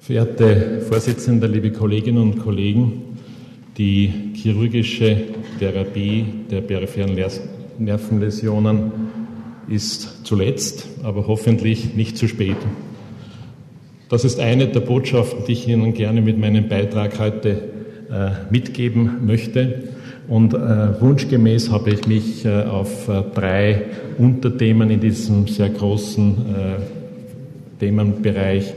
Verehrte Vorsitzende, liebe Kolleginnen und Kollegen, die chirurgische Therapie der peripheren Nervenläsionen ist zuletzt, aber hoffentlich nicht zu spät. Das ist eine der Botschaften, die ich Ihnen gerne mit meinem Beitrag heute äh, mitgeben möchte. Und äh, wunschgemäß habe ich mich äh, auf äh, drei Unterthemen in diesem sehr großen äh, Themenbereich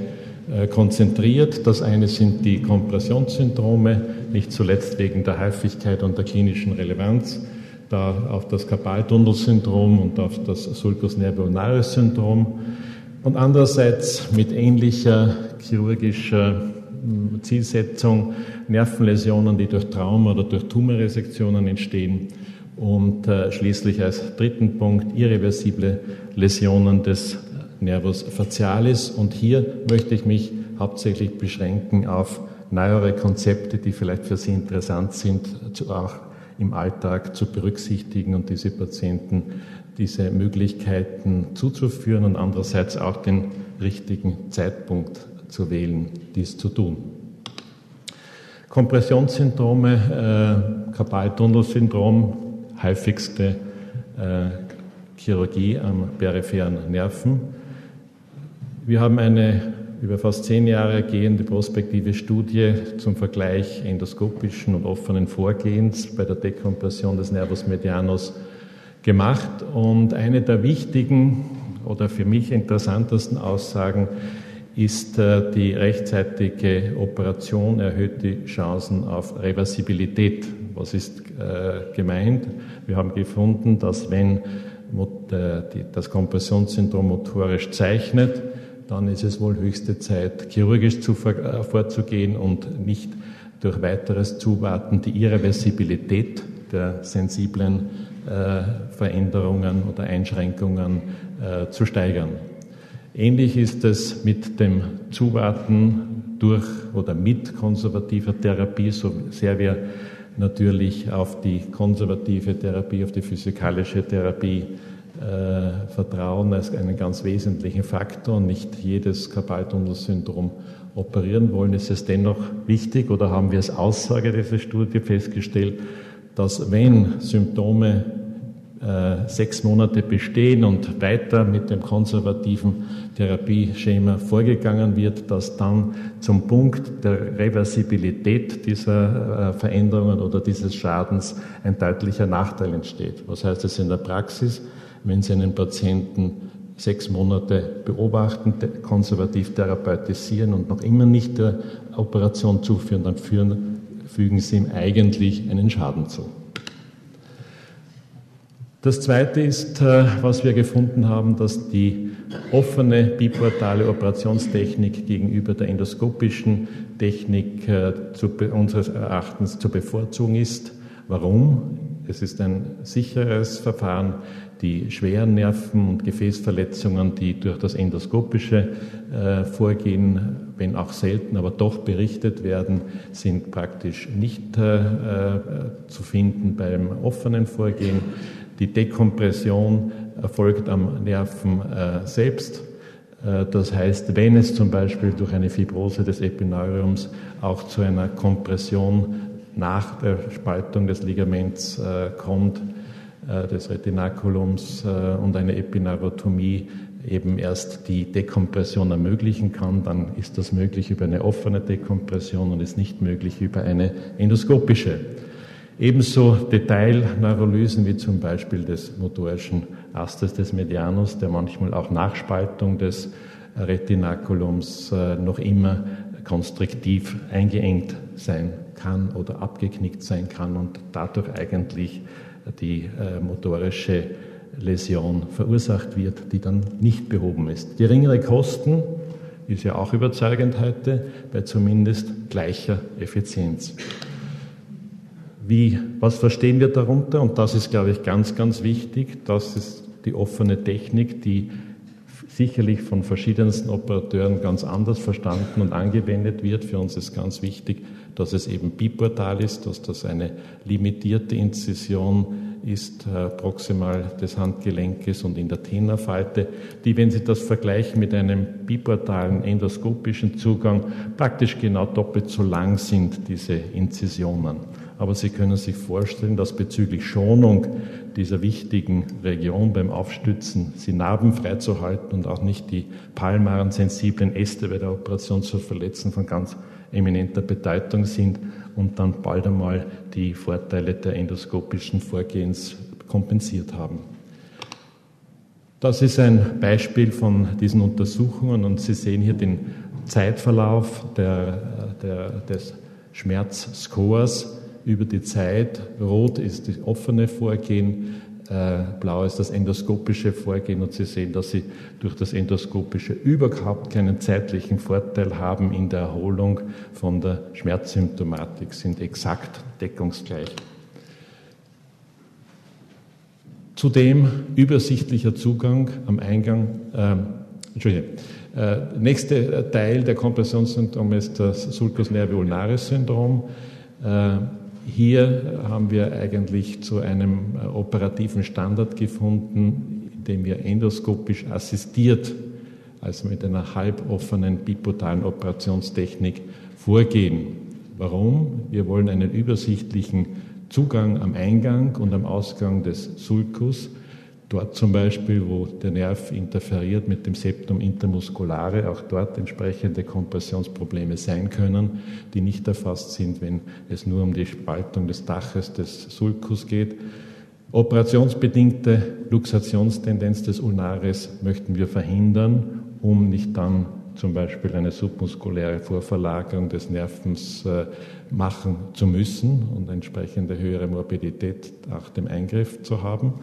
konzentriert. Das eine sind die Kompressionssyndrome, nicht zuletzt wegen der Häufigkeit und der klinischen Relevanz, da auf das Karpaltunnelsyndrom und auf das Sulcus nervionaris Syndrom. Und andererseits mit ähnlicher chirurgischer hm, Zielsetzung Nervenläsionen, die durch Trauma oder durch Tumorresektionen entstehen. Und äh, schließlich als dritten Punkt irreversible Läsionen des Nervus facialis. Und hier möchte ich mich hauptsächlich beschränken auf neuere Konzepte, die vielleicht für Sie interessant sind, auch im Alltag zu berücksichtigen und diese Patienten diese Möglichkeiten zuzuführen und andererseits auch den richtigen Zeitpunkt zu wählen, dies zu tun. Kompressionssyndrome, äh, Karpaltunnelsyndrom, häufigste äh, Chirurgie am peripheren Nerven. Wir haben eine über fast zehn Jahre gehende prospektive Studie zum Vergleich endoskopischen und offenen Vorgehens bei der Dekompression des Nervus medianus gemacht. Und eine der wichtigen oder für mich interessantesten Aussagen ist äh, die rechtzeitige Operation erhöht die Chancen auf Reversibilität. Was ist äh, gemeint? Wir haben gefunden, dass wenn das Kompressionssyndrom motorisch zeichnet, dann ist es wohl höchste Zeit, chirurgisch zu, äh, vorzugehen und nicht durch weiteres Zuwarten die Irreversibilität der sensiblen äh, Veränderungen oder Einschränkungen äh, zu steigern. Ähnlich ist es mit dem Zuwarten durch oder mit konservativer Therapie, so sehr wir natürlich auf die konservative Therapie, auf die physikalische Therapie äh, Vertrauen als einen ganz wesentlichen Faktor und nicht jedes Karpaltunnelsyndrom operieren wollen, ist es dennoch wichtig oder haben wir als Aussage dieser Studie festgestellt, dass wenn Symptome äh, sechs Monate bestehen und weiter mit dem konservativen Therapieschema vorgegangen wird, dass dann zum Punkt der Reversibilität dieser äh, Veränderungen oder dieses Schadens ein deutlicher Nachteil entsteht. Was heißt das in der Praxis? Wenn Sie einen Patienten sechs Monate beobachten, konservativ therapeutisieren und noch immer nicht der Operation zuführen, dann führen, fügen Sie ihm eigentlich einen Schaden zu. Das Zweite ist, äh, was wir gefunden haben, dass die offene biportale Operationstechnik gegenüber der endoskopischen Technik äh, zu, unseres Erachtens zu bevorzugen ist. Warum? Es ist ein sicheres Verfahren die schweren Nerven- und Gefäßverletzungen, die durch das endoskopische äh, Vorgehen, wenn auch selten, aber doch berichtet werden, sind praktisch nicht äh, äh, zu finden beim offenen Vorgehen. Die Dekompression erfolgt am Nerven selbst. Das heißt, wenn es zum Beispiel durch eine Fibrose des Epineuriums auch zu einer Kompression nach der Spaltung des Ligaments kommt, äh, des Retinakulums äh, und eine Epineurotomie eben erst die Dekompression ermöglichen kann, dann ist das möglich über eine offene Dekompression und ist nicht möglich über eine endoskopische. Ebenso Detailneurolysen wie zum Beispiel des motorischen Astes des Medianus, der manchmal auch nach Spaltung des Retinakulums äh, noch immer konstriktiv eingeengt sein kann oder abgeknickt sein kann und dadurch eigentlich die äh, motorische Läsion verursacht wird, die dann nicht behoben ist. Geringere Kosten ist ja auch überzeugend heute bei zumindest gleicher Effizienz. Wie, was verstehen wir darunter? Und das ist, glaube ich, ganz, ganz wichtig. Das ist die offene Technik, die sicherlich von verschiedensten Operateuren ganz anders verstanden und angewendet wird. Für uns ist ganz wichtig, dass es eben biportal ist, dass das eine limitierte Inzision ist äh, proximal des Handgelenkes und in der Tenerfalte, die, wenn Sie das vergleichen mit einem biportalen endoskopischen Zugang, praktisch genau doppelt so lang sind, diese Inzisionen. Aber Sie können sich vorstellen, dass bezüglich Schonung dieser wichtigen Region beim Aufstützen, sie narbenfrei zu halten und auch nicht die palmaren sensiblen Äste bei der Operation zu verletzen, von ganz eminenter Bedeutung sind und dann bald einmal die Vorteile der endoskopischen Vorgehens kompensiert haben. Das ist ein Beispiel von diesen Untersuchungen und Sie sehen hier den Zeitverlauf der, der, des Schmerzscores über die Zeit. Rot ist das offene Vorgehen, blau ist das endoskopische Vorgehen und Sie sehen, dass Sie durch das endoskopische überhaupt keinen zeitlichen Vorteil haben in der Erholung von der Schmerzsymptomatik, sind exakt deckungsgleich. Zudem übersichtlicher Zugang am Eingang. Äh, Entschuldigung. Äh, nächste Teil der Kompressionssymptome ist das Sulcus nervi ulnaris Syndrom. Äh, hier haben wir eigentlich zu einem äh, operativen Standard gefunden, indem wir endoskopisch assistiert, also mit einer halboffenen bipotalen Operationstechnik vorgehen. Warum? Wir wollen einen übersichtlichen Zugang am Eingang und am Ausgang des Sulcus Dort zum Beispiel, wo der Nerv interferiert mit dem Septum intermusculare, auch dort entsprechende Kompressionsprobleme sein können, die nicht erfasst sind, wenn es nur um die Spaltung des Daches des Sulcus geht. Operationsbedingte Luxationstendenz des Ulnaris möchten wir verhindern, um nicht dann zum Beispiel eine submuskuläre Vorverlagerung des Nervens äh, machen zu müssen und entsprechende höhere Morbidität nach dem Eingriff zu haben.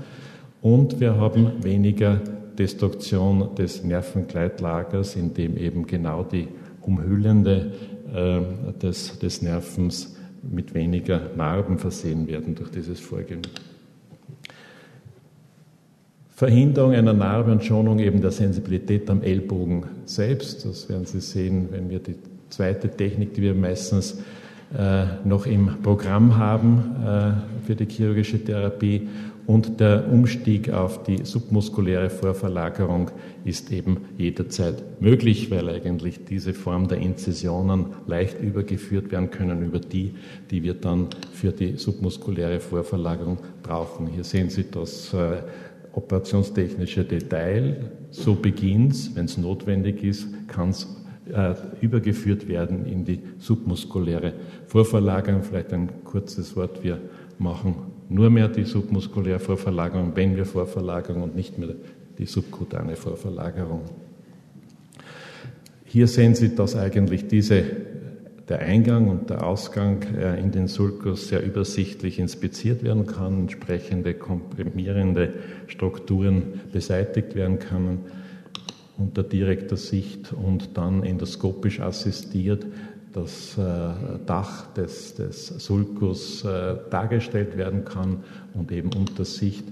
Und wir haben weniger Destruktion des Nervengleitlagers, in dem eben genau die umhüllende äh, des, des Nervens mit weniger Narben versehen werden durch dieses Vorgehen. Verhinderung einer Narbe und Schonung eben der Sensibilität am Ellbogen selbst. Das werden Sie sehen, wenn wir die zweite Technik, die wir meistens äh, noch im Programm haben äh, für die chirurgische Therapie und der Umstieg auf die submuskuläre Vorverlagerung ist eben jederzeit möglich, weil eigentlich diese Form der Inzisionen leicht übergeführt werden können über die, die wir dann für die submuskuläre Vorverlagerung brauchen. Hier sehen Sie das äh, operationstechnische Detail. So beginnt es. Wenn es notwendig ist, kann es äh, übergeführt werden in die submuskuläre Vorverlagerung. Vielleicht ein kurzes Wort. Wir machen nur mehr die submuskuläre Vorverlagerung, wenn wir Vorverlagerung und nicht mehr die subkutane Vorverlagerung. Hier sehen Sie, dass eigentlich diese, der Eingang und der Ausgang äh, in den Sulcus sehr übersichtlich inspiziert werden kann, entsprechende komprimierende Strukturen beseitigt werden können unter direkter Sicht und dann endoskopisch assistiert das äh, Dach des, des Sulcus äh, dargestellt werden kann und eben unter Sicht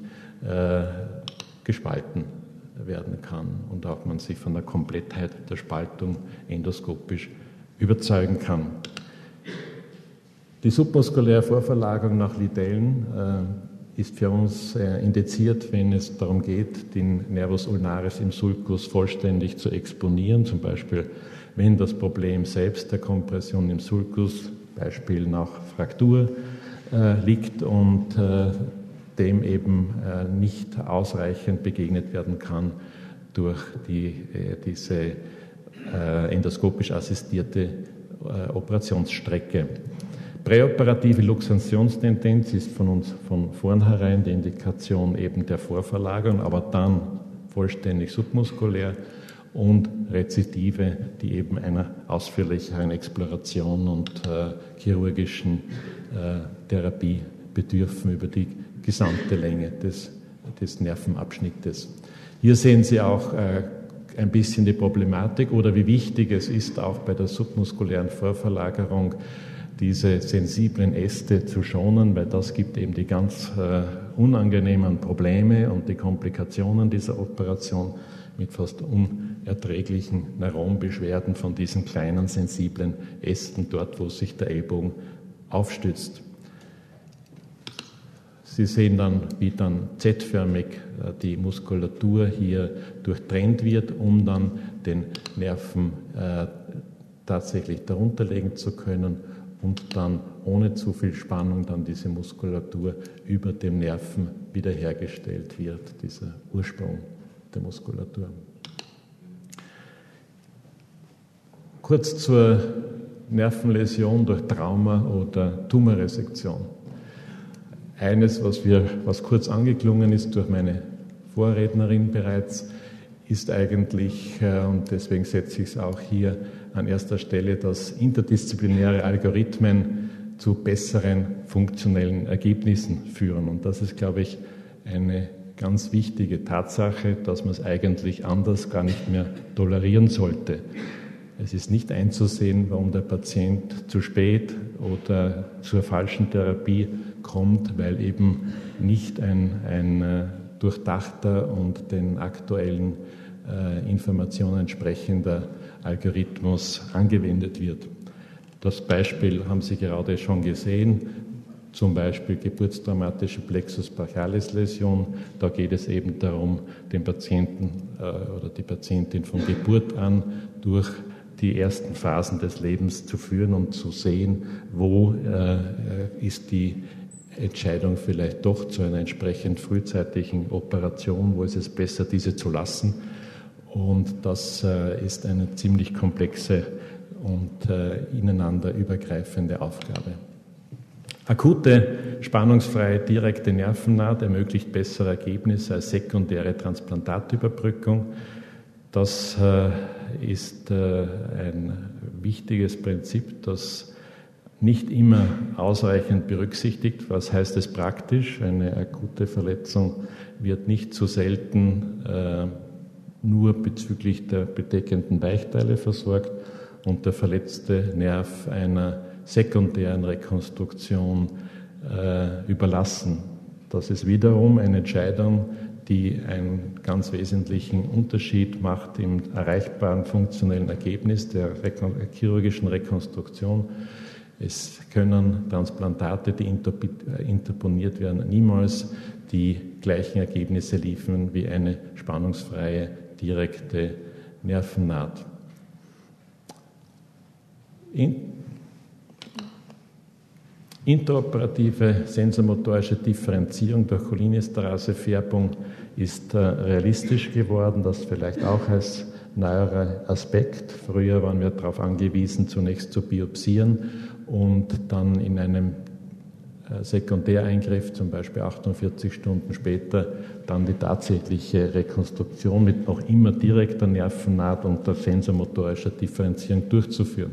äh, gespalten werden kann und auch man sich von der Komplettheit der Spaltung endoskopisch überzeugen kann. Die submuskuläre Vorverlagerung nach Lidellen ist für uns indiziert, wenn es darum geht, den Nervus ulnaris im Sulcus vollständig zu exponieren, zum Beispiel wenn das Problem selbst der Kompression im Sulcus, Beispiel nach Fraktur, äh, liegt und äh, dem eben äh, nicht ausreichend begegnet werden kann durch die, diese endoskopisch assistierte Operationsstrecke. Präoperative Luxationstendenz ist von uns von vornherein die Indikation eben der Vorverlagerung, aber dann vollständig submuskulär und Rezidive, die eben einer ausführlicheren Exploration und äh, chirurgischen äh, Therapie bedürfen über die gesamte Länge des, des Nervenabschnittes. Hier sehen Sie auch äh, ein bisschen die Problematik oder wie wichtig es ist, auch bei der submuskulären Vorverlagerung diese sensiblen Äste zu schonen, weil das gibt eben die ganz äh, unangenehmen Probleme und die Komplikationen dieser Operation mit fast unerträglichen Neuronbeschwerden von diesen kleinen sensiblen Ästen dort, wo sich der Ellbogen aufstützt. Sie sehen dann, wie dann Z-förmig äh, die Muskulatur hier durchtrennt wird, um dann den Nerven äh, tatsächlich darunter legen zu können und dann ohne zu viel Spannung dann diese Muskulatur über dem Nerven wiederhergestellt wird, dieser Ursprung der Muskulatur. Kurz zur Nervenläsion durch Trauma oder Tumorresektion. Eines, was, wir, was kurz angeklungen ist durch meine Vorrednerin bereits, ist eigentlich, äh, und deswegen setze ich es auch hier an erster Stelle, dass interdisziplinäre Algorithmen zu besseren funktionellen Ergebnissen führen. Und das ist, glaube ich, eine ganz wichtige Tatsache, dass man es eigentlich anders gar nicht mehr tolerieren sollte. Es ist nicht einzusehen, warum der Patient zu spät oder zur falschen Therapie kommt, weil eben nicht ein, ein äh, durchdachter und den aktuellen äh, Informationen entsprechender Algorithmus angewendet wird. Das Beispiel haben Sie gerade schon gesehen, zum Beispiel geburtstraumatische Plexus brachialis Läsion. Da geht es eben darum, den Patienten äh, oder die Patientin von Geburt an durch die ersten Phasen des Lebens zu führen und zu sehen, wo äh, ist die Entscheidung vielleicht doch zu einer entsprechend frühzeitigen Operation, wo ist es besser, diese zu lassen. Und das äh, ist eine ziemlich komplexe und äh, ineinander übergreifende Aufgabe. Akute, spannungsfreie, direkte Nervennaht ermöglicht bessere Ergebnisse als sekundäre Transplantatüberbrückung. Das äh, ist äh, ein wichtiges Prinzip, das nicht immer ausreichend berücksichtigt. Was heißt es praktisch? Eine akute Verletzung wird nicht zu selten äh, nur bezüglich der bedeckenden Weichteile versorgt und der verletzte Nerv einer sekundären Rekonstruktion äh, überlassen. Das ist wiederum eine Entscheidung, die einen ganz wesentlichen Unterschied macht im erreichbaren funktionellen Ergebnis der chirurgischen Rekonstruktion. Es können Transplantate, die äh, interponiert werden, niemals die gleichen Ergebnisse liefern wie eine spannungsfreie direkte Nervennaht. Interoperative sensormotorische Differenzierung durch Cholinesterase-Färbung ist äh, realistisch geworden, das vielleicht auch als neuerer Aspekt. Früher waren wir darauf angewiesen, zunächst zu biopsieren und dann in einem äh, Sekundäreingriff, zum Beispiel 48 Stunden später, dann die tatsächliche Rekonstruktion mit noch immer direkter Nervennaht und der sensormotorischer Differenzierung durchzuführen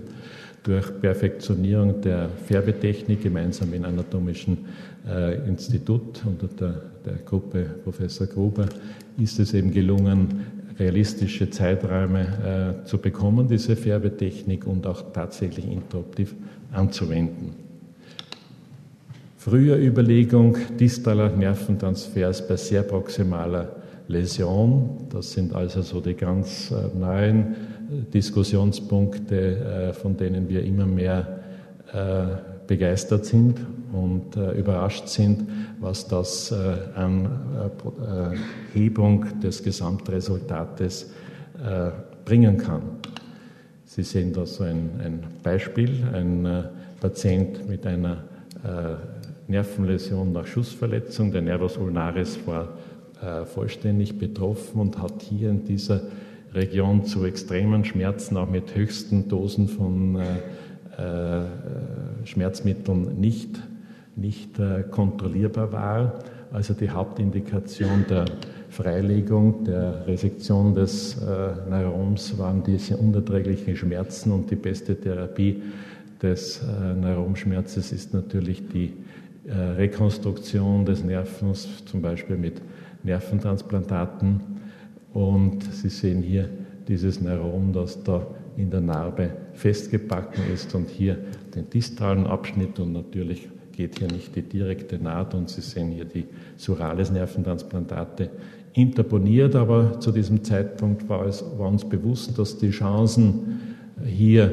durch Perfektionierung der Färbetechnik gemeinsam im Anatomischen äh, Institut unter der, der, Gruppe Professor Gruber ist es eben gelungen, realistische Zeiträume äh, zu bekommen, diese Färbetechnik und auch tatsächlich interoptiv anzuwenden. Frühe Überlegung distaler Nerventransfers bei sehr proximaler Läsion. Das sind also so die ganz äh, neuen Diskussionspunkte, äh, von denen wir immer mehr äh, begeistert sind und äh, überrascht sind, was das an Hebung des Gesamtresultates bringen kann. Sie sehen da so ein, ein Beispiel, ein Patient mit einer Nervenläsion nach Schussverletzung, der Nervus ulnaris war vollständig betroffen und hat hier in dieser Region zu extremen Schmerzen, auch mit höchsten Dosen von äh, äh, Schmerzmitteln nicht, nicht äh, kontrollierbar war. Also die Hauptindikation der Freilegung, der Resektion des äh, Neurons waren diese unerträglichen Schmerzen und die beste Therapie des äh, Neuromschmerzes ist natürlich die äh, Rekonstruktion des Nervens, zum Beispiel mit Nerventransplantaten. Und Sie sehen hier dieses Neuron, das da in der Narbe festgebacken ist und hier den distalen Abschnitt. Und natürlich geht hier nicht die direkte Naht. Und Sie sehen hier die surales Nerventransplantate interponiert, aber zu diesem Zeitpunkt war, es, war uns bewusst, dass die Chancen hier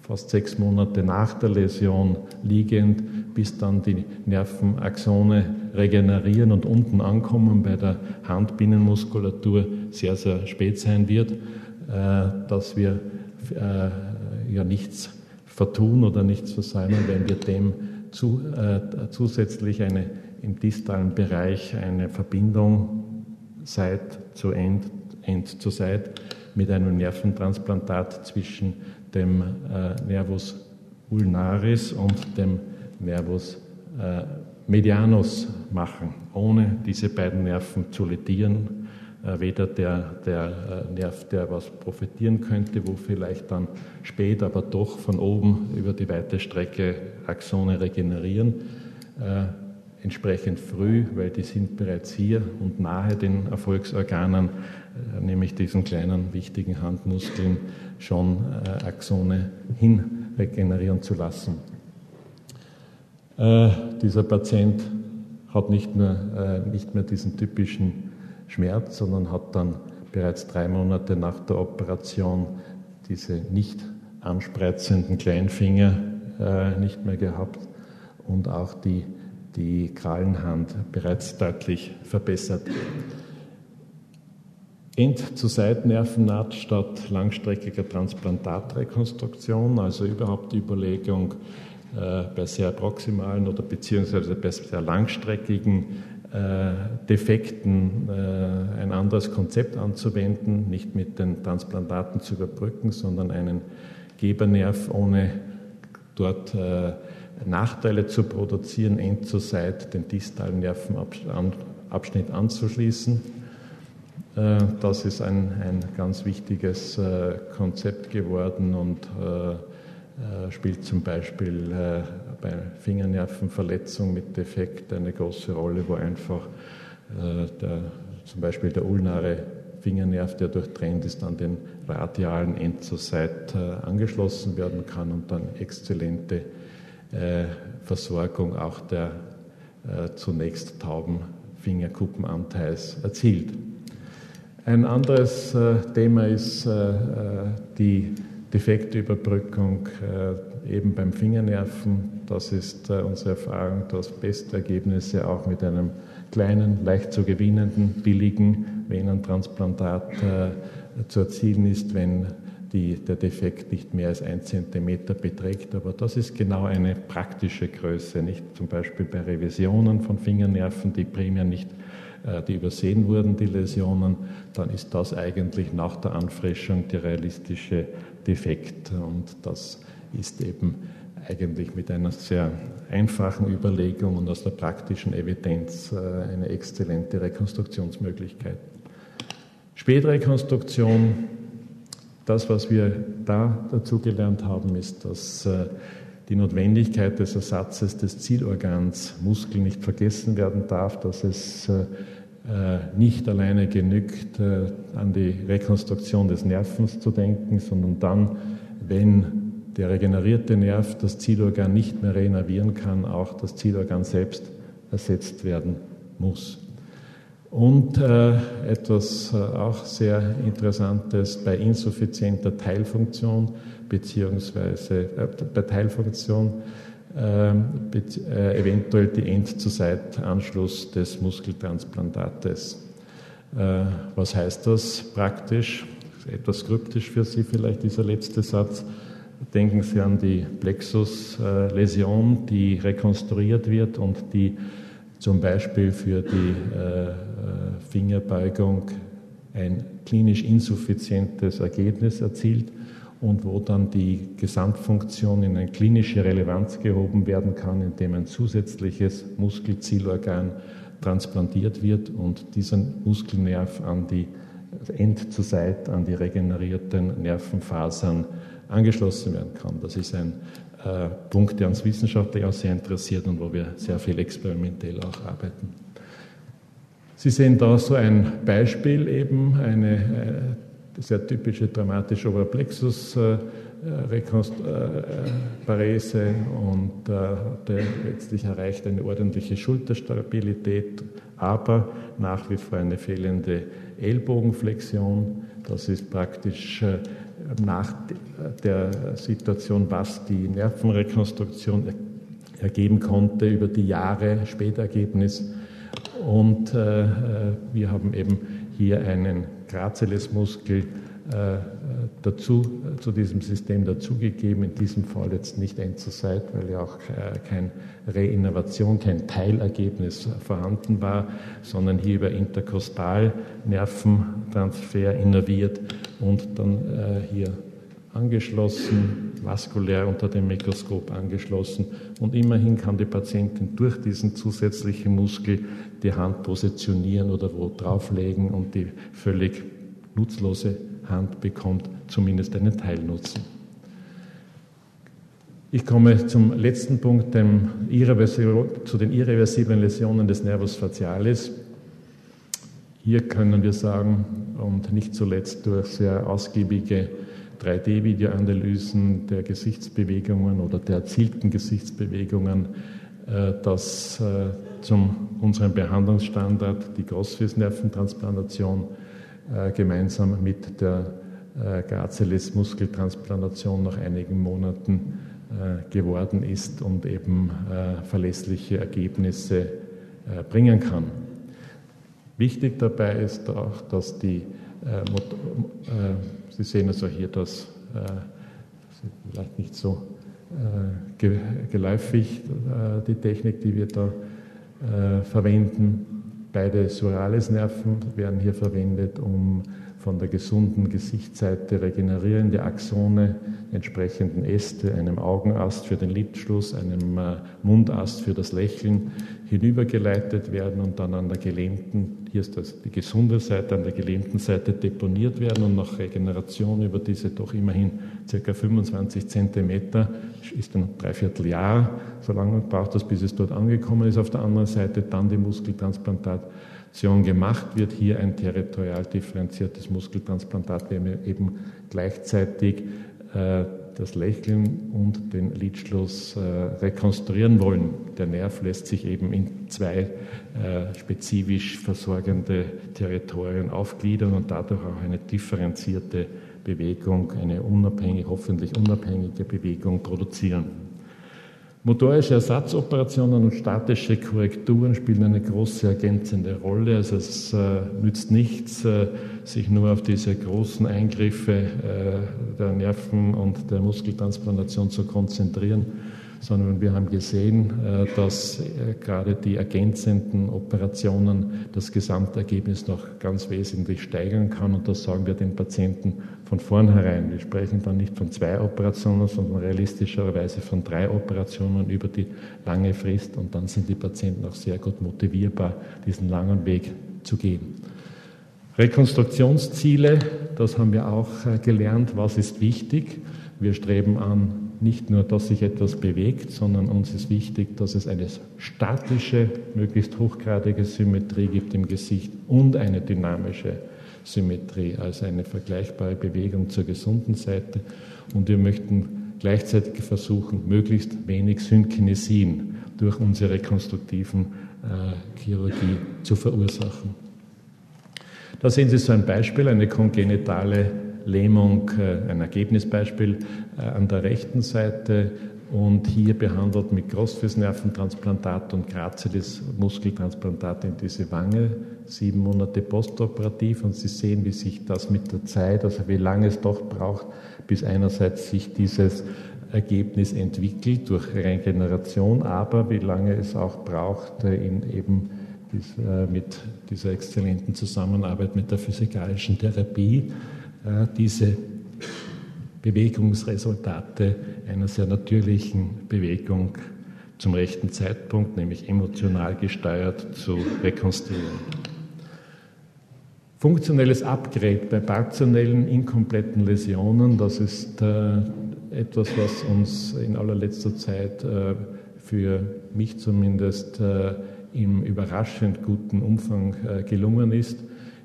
fast sechs Monate nach der Läsion liegend bis dann die Nervenaxone regenerieren und unten ankommen bei der Handbinnenmuskulatur sehr, sehr spät sein wird, dass wir ja nichts vertun oder nichts versäumen, wenn wir dem zu, äh, zusätzlich eine, im distalen Bereich eine Verbindung Seit zu End, End zu Seit mit einem Nerventransplantat zwischen dem äh, Nervus ulnaris und dem Nervus äh, medianus machen, ohne diese beiden Nerven zu ledieren. Äh, weder der, der äh, Nerv, der was profitieren könnte, wo vielleicht dann spät, aber doch von oben über die weite Strecke Axone regenerieren, äh, entsprechend früh, weil die sind bereits hier und nahe den Erfolgsorganen, nämlich diesen kleinen wichtigen Handmuskeln, schon Axone hin regenerieren zu lassen. Äh, dieser Patient hat nicht, nur, nicht mehr diesen typischen Schmerz, sondern hat dann bereits drei Monate nach der Operation diese nicht anspreizenden Kleinfinger äh, nicht mehr gehabt und auch die, die Krallenhand bereits deutlich verbessert. End- zu Seitennervennaht statt langstreckiger Transplantatrekonstruktion, also überhaupt die Überlegung, äh, bei sehr proximalen oder beziehungsweise bei sehr langstreckigen äh, Defekten äh, ein anderes Konzept anzuwenden, nicht mit den Transplantaten zu überbrücken, sondern einen Gebernerv ohne dort äh, Nachteile zu produzieren, end zur Seite den distalen Nervenabschnitt anzuschließen. Das ist ein, ein ganz wichtiges Konzept geworden und spielt zum Beispiel bei Fingernervenverletzung mit Defekt eine große Rolle, wo einfach äh, der, zum Beispiel der ulnare Fingernerv, der durchtrennt ist, an den radialen äh, angeschlossen werden kann und dann exzellente äh, Versorgung auch der zunächst tauben Fingerkuppenanteils erzielt. Ein anderes Thema ist die defekte Überbrückung eben beim Fingernerven. Das ist äh, unsere Erfahrung, dass beste Ergebnisse auch mit einem kleinen, leicht zu gewinnenden, billigen Venentransplantat äh, zu erzielen ist, wenn die, der Defekt nicht mehr als ein Zentimeter beträgt. Aber das ist genau eine praktische Größe, nicht zum Beispiel bei Revisionen von Fingernerven, die primär nicht äh, die übersehen wurden, die Läsionen, dann ist das eigentlich nach der Anfrischung der realistische Defekt. Und das ist eben eigentlich mit einer sehr einfachen Überlegung und aus der praktischen Evidenz äh, eine exzellente Rekonstruktionsmöglichkeit. Spätrekonstruktion, das, was wir da dazu gelernt haben, ist, dass äh, die Notwendigkeit des Ersatzes des Zielorgans Muskel nicht vergessen werden darf, dass es äh, nicht alleine genügt, an die Rekonstruktion des Nervens zu denken, sondern dann, wenn der regenerierte Nerv das Zielorgan nicht mehr reinnervieren kann, auch das Zielorgan selbst ersetzt werden muss. Und äh, etwas äh, auch sehr Interessantes bei insuffizienter Teilfunktion beziehungsweise äh, bei Teilfunktion äh, eventuell die End-zu-Seit-Anschluss des Muskeltransplantates. Äh, was heißt das praktisch? Etwas kryptisch für Sie vielleicht dieser letzte Satz. Denken Sie an die Plexus-Läsion, die rekonstruiert wird und die zum Beispiel für die äh, äh, Fingerbeugung ein klinisch insuffizientes Ergebnis erzielt und wo dann die Gesamtfunktion in eine klinische Relevanz gehoben werden kann, indem ein zusätzliches Muskelzielorgan transplantiert wird und dieser Muskelnerv an die End zur Seite an die regenerierten Nervenfasern angeschlossen werden kann. Das ist ein äh, Punkt, der uns wissenschaftlich auch sehr interessiert und wo wir sehr viel experimentell auch arbeiten. Sie sehen da so ein Beispiel eben, eine äh, sehr typische dramatische Oberplexus. Äh, Parese und äh, letztlich erreicht eine ordentliche Schulterstabilität, aber nach wie vor eine fehlende Ellbogenflexion. Das ist praktisch äh, nach der Situation, was die Nervenrekonstruktion ergeben konnte über die Jahre Spätergebnis. Und äh, wir haben eben hier einen Gracilis-Muskel äh, dazu, zu diesem System dazugegeben, in diesem Fall jetzt nicht Endzeit, weil ja auch äh, kein Reinnovation, kein Teilergebnis vorhanden war, sondern hier über Interkostalnerventransfer innerviert und dann äh, hier angeschlossen, vaskulär unter dem Mikroskop angeschlossen. Und immerhin kann die Patientin durch diesen zusätzlichen Muskel die Hand positionieren oder wo drauflegen und die völlig nutzlose Hand bekommt zumindest einen Teilnutzen. Ich komme zum letzten Punkt, dem zu den irreversiblen Läsionen des Nervus facialis. Hier können wir sagen, und nicht zuletzt durch sehr ausgiebige 3D-Videoanalysen der Gesichtsbewegungen oder der erzielten Gesichtsbewegungen, äh, dass äh, zum unserem Behandlungsstandard die Großflächennerventransplantation äh, gemeinsam mit der Gracilis-Muskeltransplantation nach einigen Monaten geworden ist und eben verlässliche Ergebnisse bringen kann. Wichtig dabei ist auch, dass die, Sie sehen also hier, dass vielleicht nicht so geläufig die Technik, die wir da verwenden. Beide Surales-Nerven werden hier verwendet, um von der gesunden Gesichtsseite regenerierende Axone, entsprechenden Äste, einem Augenast für den Lidschluss, einem äh, Mundast für das Lächeln hinübergeleitet werden und dann an der gelähmten, hier ist das die gesunde Seite, an der gelähmten Seite deponiert werden und nach Regeneration über diese doch immerhin ca. 25 Zentimeter, ist ein Dreivierteljahr, so lange braucht das, bis es dort angekommen ist, auf der anderen Seite dann die Muskeltransplantation gemacht wird, hier ein territorial differenziertes Muskeltransplantat, wenn wir eben gleichzeitig äh, das Lächeln und den Lidschluss äh, rekonstruieren wollen. Der Nerv lässt sich eben in zwei äh, spezifisch versorgende Territorien aufgliedern und dadurch auch eine differenzierte Bewegung, eine unabhängige, hoffentlich unabhängige Bewegung produzieren. Motorische Ersatzoperationen und statische Korrekturen spielen eine große ergänzende Rolle. Also es äh, nützt nichts, äh, sich nur auf diese großen Eingriffe äh, der Nerven und der Muskeltransplantation zu konzentrieren, sondern wir haben gesehen, äh, dass äh, gerade die ergänzenden Operationen das Gesamtergebnis noch ganz wesentlich steigern kann. Und das sagen wir den Patienten von vornherein. Wir sprechen dann nicht von zwei Operationen, sondern realistischerweise von drei Operationen über die lange Frist. Und dann sind die Patienten auch sehr gut motivierbar, diesen langen Weg zu gehen. Rekonstruktionsziele, das haben wir auch äh, gelernt. Was ist wichtig? Wir streben an, nicht nur, dass sich etwas bewegt, sondern uns ist wichtig, dass es eine statische, möglichst hochgradige Symmetrie gibt im Gesicht und eine dynamische Symmetrie, also eine vergleichbare Bewegung zur gesunden Seite. Und wir möchten gleichzeitig versuchen, möglichst wenig Synkinesien durch unsere rekonstruktiven äh, Chirurgie zu verursachen. Da sehen Sie so ein Beispiel, eine kongenitale Lähmung, äh, ein Ergebnisbeispiel äh, an der rechten Seite und hier behandelt mit Großflächennerventransplantat und Gracilis Muskeltransplantat in diese Wange, sieben Monate postoperativ und Sie sehen, wie sich das mit der Zeit, also wie lange es doch braucht, bis einerseits sich dieses Ergebnis entwickelt durch Regeneration, aber wie lange es auch braucht äh, in eben mit dieser exzellenten Zusammenarbeit mit der physikalischen Therapie diese Bewegungsresultate einer sehr natürlichen Bewegung zum rechten Zeitpunkt, nämlich emotional gesteuert, zu rekonstruieren. Funktionelles Upgrade bei partiellen inkompletten Läsionen, das ist äh, etwas, was uns in allerletzter Zeit äh, für mich zumindest äh, im überraschend guten Umfang äh, gelungen ist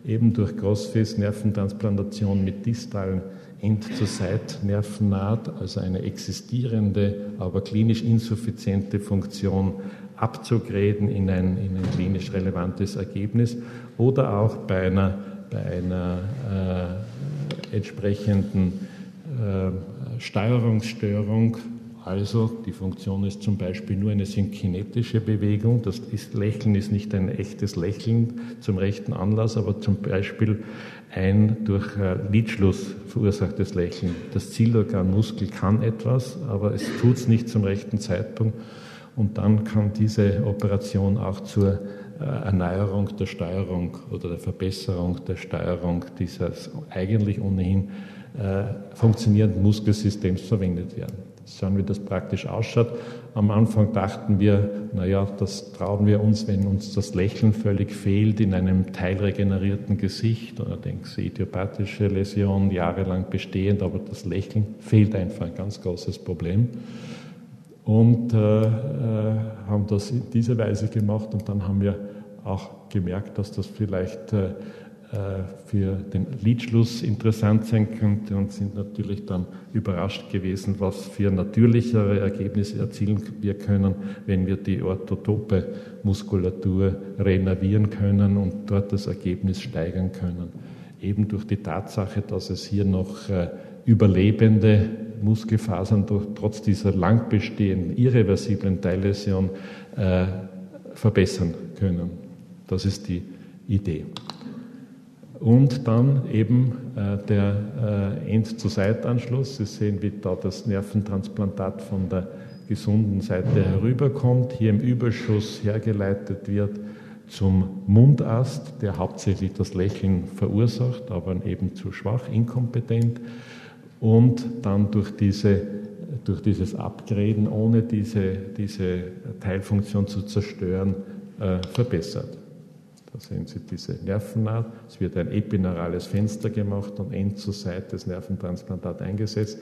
eben durch Großflächennerventransplantation mit distalen End-zu-Seit-Nervennaht, also eine existierende, aber klinisch insuffiziente Funktion abzugraden in ein, in ein klinisch relevantes Ergebnis oder auch bei einer, bei einer äh, entsprechenden äh, Steuerungsstörung Also die Funktion ist zum Beispiel nur eine synkinetische Bewegung. Das ist, Lächeln ist nicht ein echtes Lächeln zum rechten Anlass, aber zum Beispiel ein durch äh, Lidschluss verursachtes Lächeln. Das Zielorganmuskel kann etwas, aber es tut es nicht zum rechten Zeitpunkt. Und dann kann diese Operation auch zur äh, Erneuerung der Steuerung oder der Verbesserung der Steuerung dieses eigentlich ohnehin äh, funktionierenden Muskelsystems verwendet werden schauen, wie das praktisch ausschaut. Am Anfang dachten wir, naja, das trauen wir uns, wenn uns das Lächeln völlig fehlt in einem teilregenerierten Gesicht oder denken Sie, idiopathische Läsion, jahrelang bestehend, aber das Lächeln fehlt einfach, ein ganz großes Problem. Und äh, äh, haben das in dieser Weise gemacht und dann haben wir auch gemerkt, dass das vielleicht äh, für den Lidschluss interessant sein könnte und sind natürlich dann überrascht gewesen, was für natürlichere Ergebnisse erzielen wir können, wenn wir die orthotope Muskulatur renovieren können und dort das Ergebnis steigern können. Eben durch die Tatsache, dass es hier noch äh, überlebende Muskelfasern trotz dieser lang bestehenden irreversiblen Teilläsion äh, verbessern können. Das ist die Idee. Und dann eben äh, der äh, End-zu-Seit-Anschluss. Sie sehen, wie da das Nerventransplantat von der gesunden Seite herüberkommt, hier im Überschuss hergeleitet wird zum Mundast, der hauptsächlich das Lächeln verursacht, aber eben zu schwach, inkompetent und dann durch, diese, durch dieses Upgraden, ohne diese, diese Teilfunktion zu zerstören, äh, verbessert. Da sehen Sie diese Nervennaht. Es wird ein epineurales Fenster gemacht und end zur Seite des Nerventransplantat eingesetzt.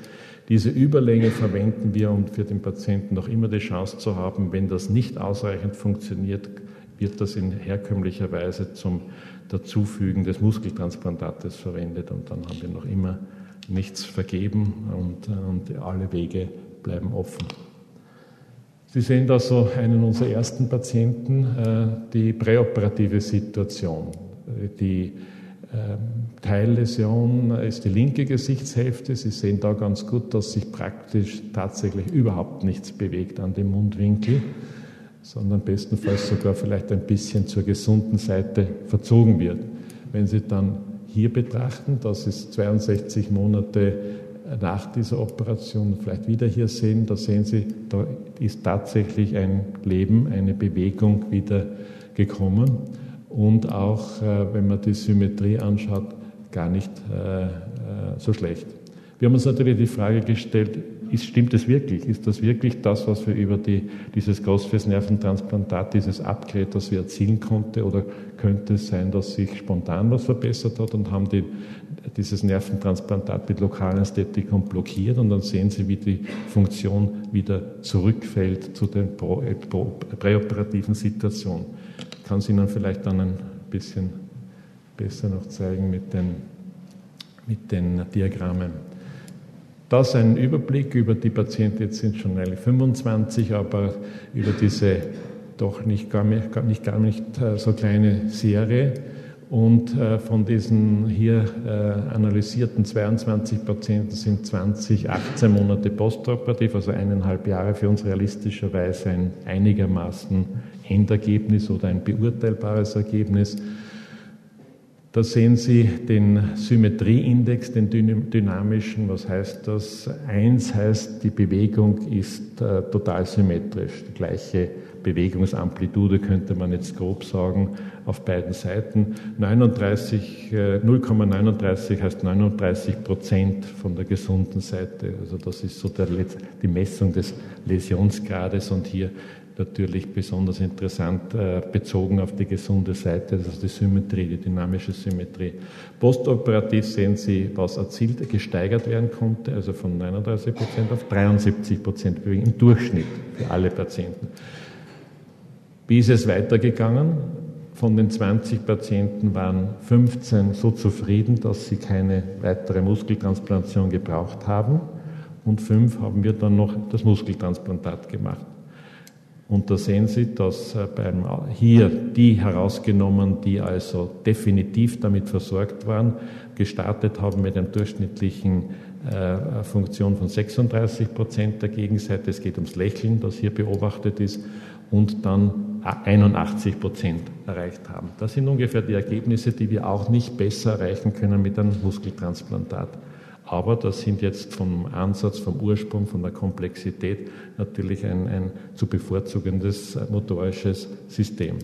Diese Überlänge verwenden wir, um für den Patienten noch immer die Chance zu haben, wenn das nicht ausreichend funktioniert, wird das in herkömmlicher Weise zum Dazufügen des Muskeltransplantates verwendet und dann haben wir noch immer nichts vergeben und, und alle Wege bleiben offen. Sie sehen da so einen unserer ersten Patienten, äh, die präoperative Situation. Die ähm, Teilläsion ist die linke Gesichtshälfte. Sie sehen da ganz gut, dass sich praktisch tatsächlich überhaupt nichts bewegt an dem Mundwinkel, sondern bestenfalls sogar vielleicht ein bisschen zur gesunden Seite verzogen wird. Wenn Sie dann hier betrachten, das ist 62 Monate nach dieser Operation vielleicht wieder hier sehen, da sehen Sie, da ist tatsächlich ein Leben, eine Bewegung wieder gekommen und auch, äh, wenn man die Symmetrie anschaut, gar nicht äh, äh, so schlecht. Wir haben uns natürlich die Frage gestellt, ist, stimmt es wirklich? Ist das wirklich das, was wir über die, dieses Großfelsnerventransplantat, dieses Upgrade, das wir erzielen konnten? Oder könnte es sein, dass sich spontan was verbessert hat und haben die, dieses Nerventransplantat mit lokalen Ästhetikum blockiert und dann sehen Sie, wie die Funktion wieder zurückfällt zu der präoperativen Situation. Ich kann es Ihnen vielleicht dann ein bisschen besser noch zeigen mit den, mit den Diagrammen. Das ein Überblick über die Patienten, jetzt sind schon eigentlich 25, aber über diese doch nicht gar, nicht, gar nicht äh, so kleine Serie. Und äh, von diesen hier äh, analysierten 22 Patienten sind 20 18 Monate postoperativ, also eineinhalb Jahre für uns realistischerweise ein einigermaßen Endergebnis oder ein beurteilbares Ergebnis. Da sehen Sie den Symmetrieindex, den dynamischen. Was heißt das? Eins heißt, die Bewegung ist äh, total symmetrisch. Die gleiche Bewegungsamplitude könnte man jetzt grob sagen auf beiden Seiten. 39, äh, 0,39 heißt 39 Prozent von der gesunden Seite. Also das ist so der, die Messung des Läsionsgrades und hier natürlich besonders interessant äh, bezogen auf die gesunde Seite, ist die Symmetrie, die dynamische Symmetrie. Postoperativ sehen Sie, was erzielt, gesteigert werden konnte, also von 39 Prozent auf 73 Prozent im Durchschnitt für alle Patienten. Wie ist es weitergegangen? Von den 20 Patienten waren 15 so zufrieden, dass sie keine weitere Muskeltransplantation gebraucht haben und fünf haben wir dann noch das Muskeltransplantat gemacht. Und da sehen Sie, dass äh, beim, hier die herausgenommen, die also definitiv damit versorgt waren, gestartet haben mit einem durchschnittlichen äh, Funktion von 36 Prozent der Gegenseite. Es geht ums Lächeln, das hier beobachtet ist. Und dann 81 Prozent erreicht haben. Das sind ungefähr die Ergebnisse, die wir auch nicht besser erreichen können mit einem Muskeltransplantat. Aber das sind jetzt vom Ansatz, vom Ursprung, von der Komplexität natürlich ein, ein zu bevorzugendes motorisches System.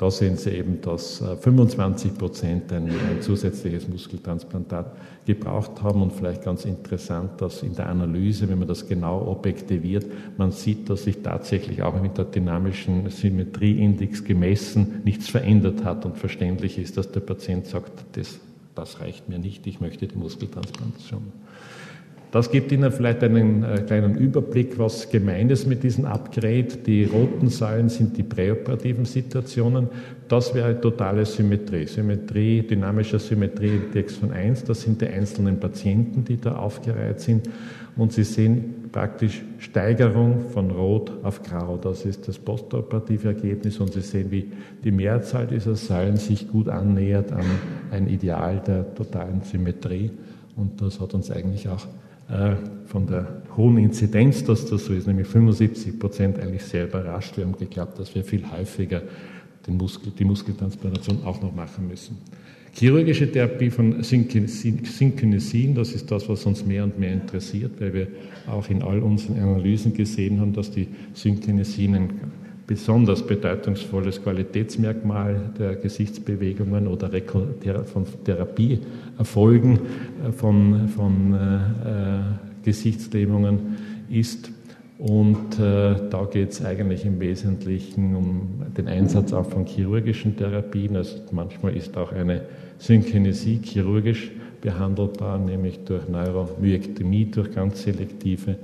Da sehen Sie eben, dass 25 äh, Prozent ein, ein, zusätzliches Muskeltransplantat gebraucht haben und vielleicht ganz interessant, dass in der Analyse, wenn man das genau objektiviert, man sieht, dass sich tatsächlich auch mit der dynamischen Symmetrieindex gemessen nichts verändert hat und verständlich ist, dass der Patient sagt, das, das reicht mir nicht, ich möchte die Muskeltransplantation. Das gibt Ihnen vielleicht einen äh, kleinen Überblick, was gemeint ist mit diesem Upgrade. Die roten Säulen sind die präoperativen Situationen. Das wäre totale Symmetrie. Symmetrie, dynamischer Symmetrieindex von 1, das sind die einzelnen Patienten, die da aufgereiht sind. Und Sie sehen praktisch Steigerung von Rot auf Grau. Das ist das postoperative Ergebnis. Und Sie sehen, wie die Mehrzahl dieser Säulen sich gut annähert an ein Ideal der totalen Symmetrie. Und das hat uns eigentlich auch äh, von der hohen Inzidenz, dass das so ist, nämlich 75 Prozent, eigentlich sehr überrascht. Wir haben geglaubt, dass wir viel häufiger Muskel, die Muskeltransplantation auch noch machen müssen. Chirurgische Therapie von Synkinesin, das ist das, was uns mehr und mehr interessiert, weil wir auch in all unseren Analysen gesehen haben, dass die Synkinesin ein besonders bedeutungsvolles Qualitätsmerkmal der Gesichtsbewegungen oder von Therapieerfolgen äh, von, von äh, äh, Gesichtslähmungen ist. Und äh, da geht es eigentlich im Wesentlichen um den Einsatz auch von chirurgischen Therapien. Also manchmal ist auch eine Synkinesie chirurgisch behandelbar, nämlich durch Neuromyektomie, durch ganz selektive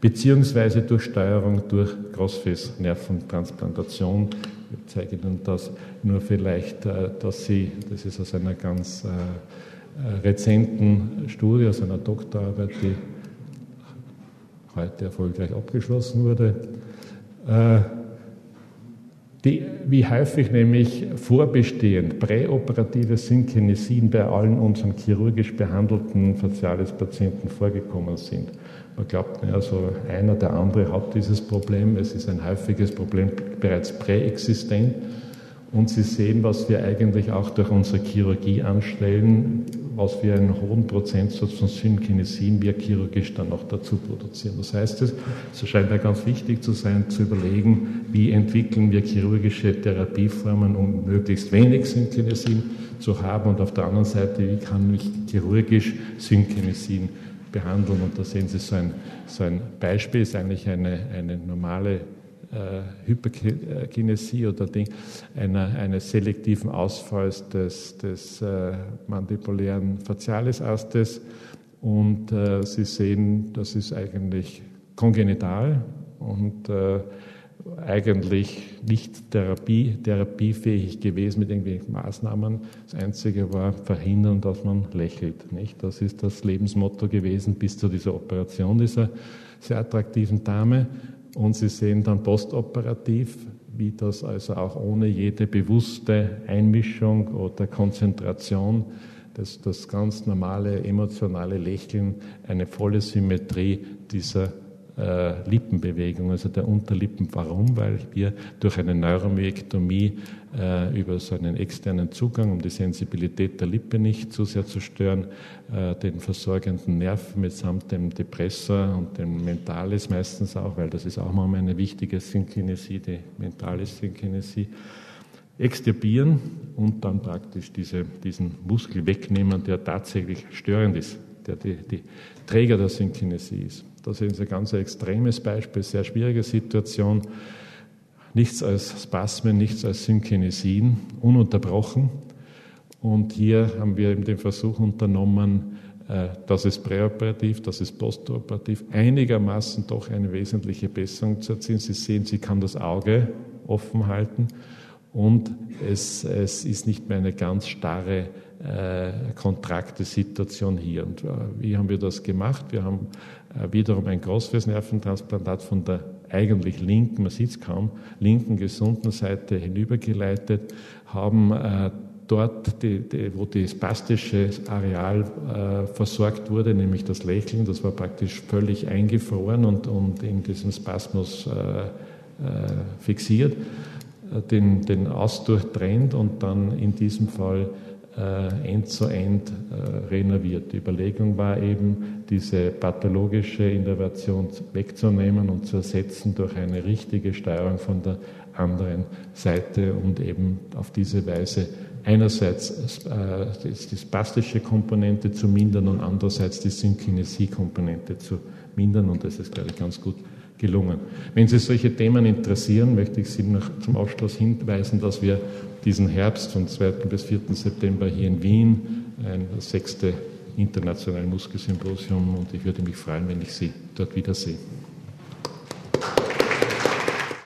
beziehungsweise durch Steuerung durch Großfessnerventransplantation. Ich zeige Ihnen das nur vielleicht, äh, dass Sie, das ist aus einer ganz äh, äh, rezenten Studie, aus einer Doktorarbeit, die heute erfolgreich abgeschlossen wurde, die, wie häufig nämlich vorbestehend präoperative Synkinesien bei allen unseren chirurgisch behandelten Facialis-Patienten vorgekommen sind. Man glaubt, also einer der andere hat dieses Problem. Es ist ein häufiges Problem bereits präexistent. Und Sie sehen, was wir eigentlich auch durch unsere Chirurgie anstellen, was wir einen hohen Prozentsatz von Synkinesin wir chirurgisch dann noch dazu produzieren. Das heißt, es, scheint ja ganz wichtig zu sein, zu überlegen, wie entwickeln wir chirurgische Therapieformen, um möglichst wenig Synkinesin zu haben und auf der anderen Seite, wie kann ich chirurgisch Synkinesin behandeln. Und da sehen Sie so ein, so ein Beispiel, ist eigentlich eine, eine normale Hyperkinesie oder Ding, einer, eines selektiven Ausfalls des, des äh, mandibulären Facialisastes. Und äh, Sie sehen, das ist eigentlich kongenital und äh, eigentlich nicht Therapie, therapiefähig gewesen mit irgendwelchen Maßnahmen. Das Einzige war verhindern, dass man lächelt. Nicht? Das ist das Lebensmotto gewesen bis zu dieser Operation dieser sehr attraktiven Dame. Und Sie sehen dann postoperativ, wie das also auch ohne jede bewusste Einmischung oder Konzentration das, das ganz normale emotionale Lächeln, eine volle Symmetrie dieser äh, Lippenbewegung, also der Unterlippen. Warum? Weil wir durch eine Neuromyektomie äh, über so einen externen Zugang, um die Sensibilität der Lippe nicht zu sehr zu stören, äh, den versorgenden Nerv mitsamt dem Depressor und dem Mentalis meistens auch, weil das ist auch mal eine wichtige Synkinesie, die Mentalis-Synkinesie, extirpieren und dann praktisch diese, diesen Muskel wegnehmen, der tatsächlich störend ist, der die, die Träger der Synkinesie ist. Das ist ein ganz extremes Beispiel, sehr schwierige Situation. Nichts als Spasmen, nichts als Synkinesien, ununterbrochen. Und hier haben wir eben den Versuch unternommen, äh, das ist präoperativ, das ist postoperativ, einigermaßen doch eine wesentliche Besserung zu erzielen. Sie sehen, sie kann das Auge offen halten und es, es ist nicht mehr eine ganz starre äh, kontrakte Situation hier. Und äh, wie haben wir das gemacht? Wir haben äh, wiederum ein Großfelsnerventransplantat von der eigentlich linken, man sieht es kaum, linken gesunden Seite hinübergeleitet, haben dort, die, die, wo das spastische Areal äh, versorgt wurde, nämlich das Lächeln, das war praktisch völlig eingefroren und, und in diesem Spasmus äh, äh, fixiert, äh, den, den Ausdurchtrennt und dann in diesem Fall äh, end äh, renoviert. Die Überlegung war eben, diese pathologische Innervation wegzunehmen und zu ersetzen durch eine richtige Steuerung von der anderen Seite und eben auf diese Weise einerseits äh, die spastische Komponente zu mindern und andererseits die Synkinesie-Komponente zu mindern und das ist, glaube ich, ganz gut gelungen. Wenn Sie solche Themen interessieren, möchte ich Sie noch zum Abschluss hinweisen, dass wir diesen Herbst vom 2. bis 4. September hier in Wien ein sechste internationale Muskelsymposium und ich würde mich freuen, wenn ich Sie dort wiedersehe.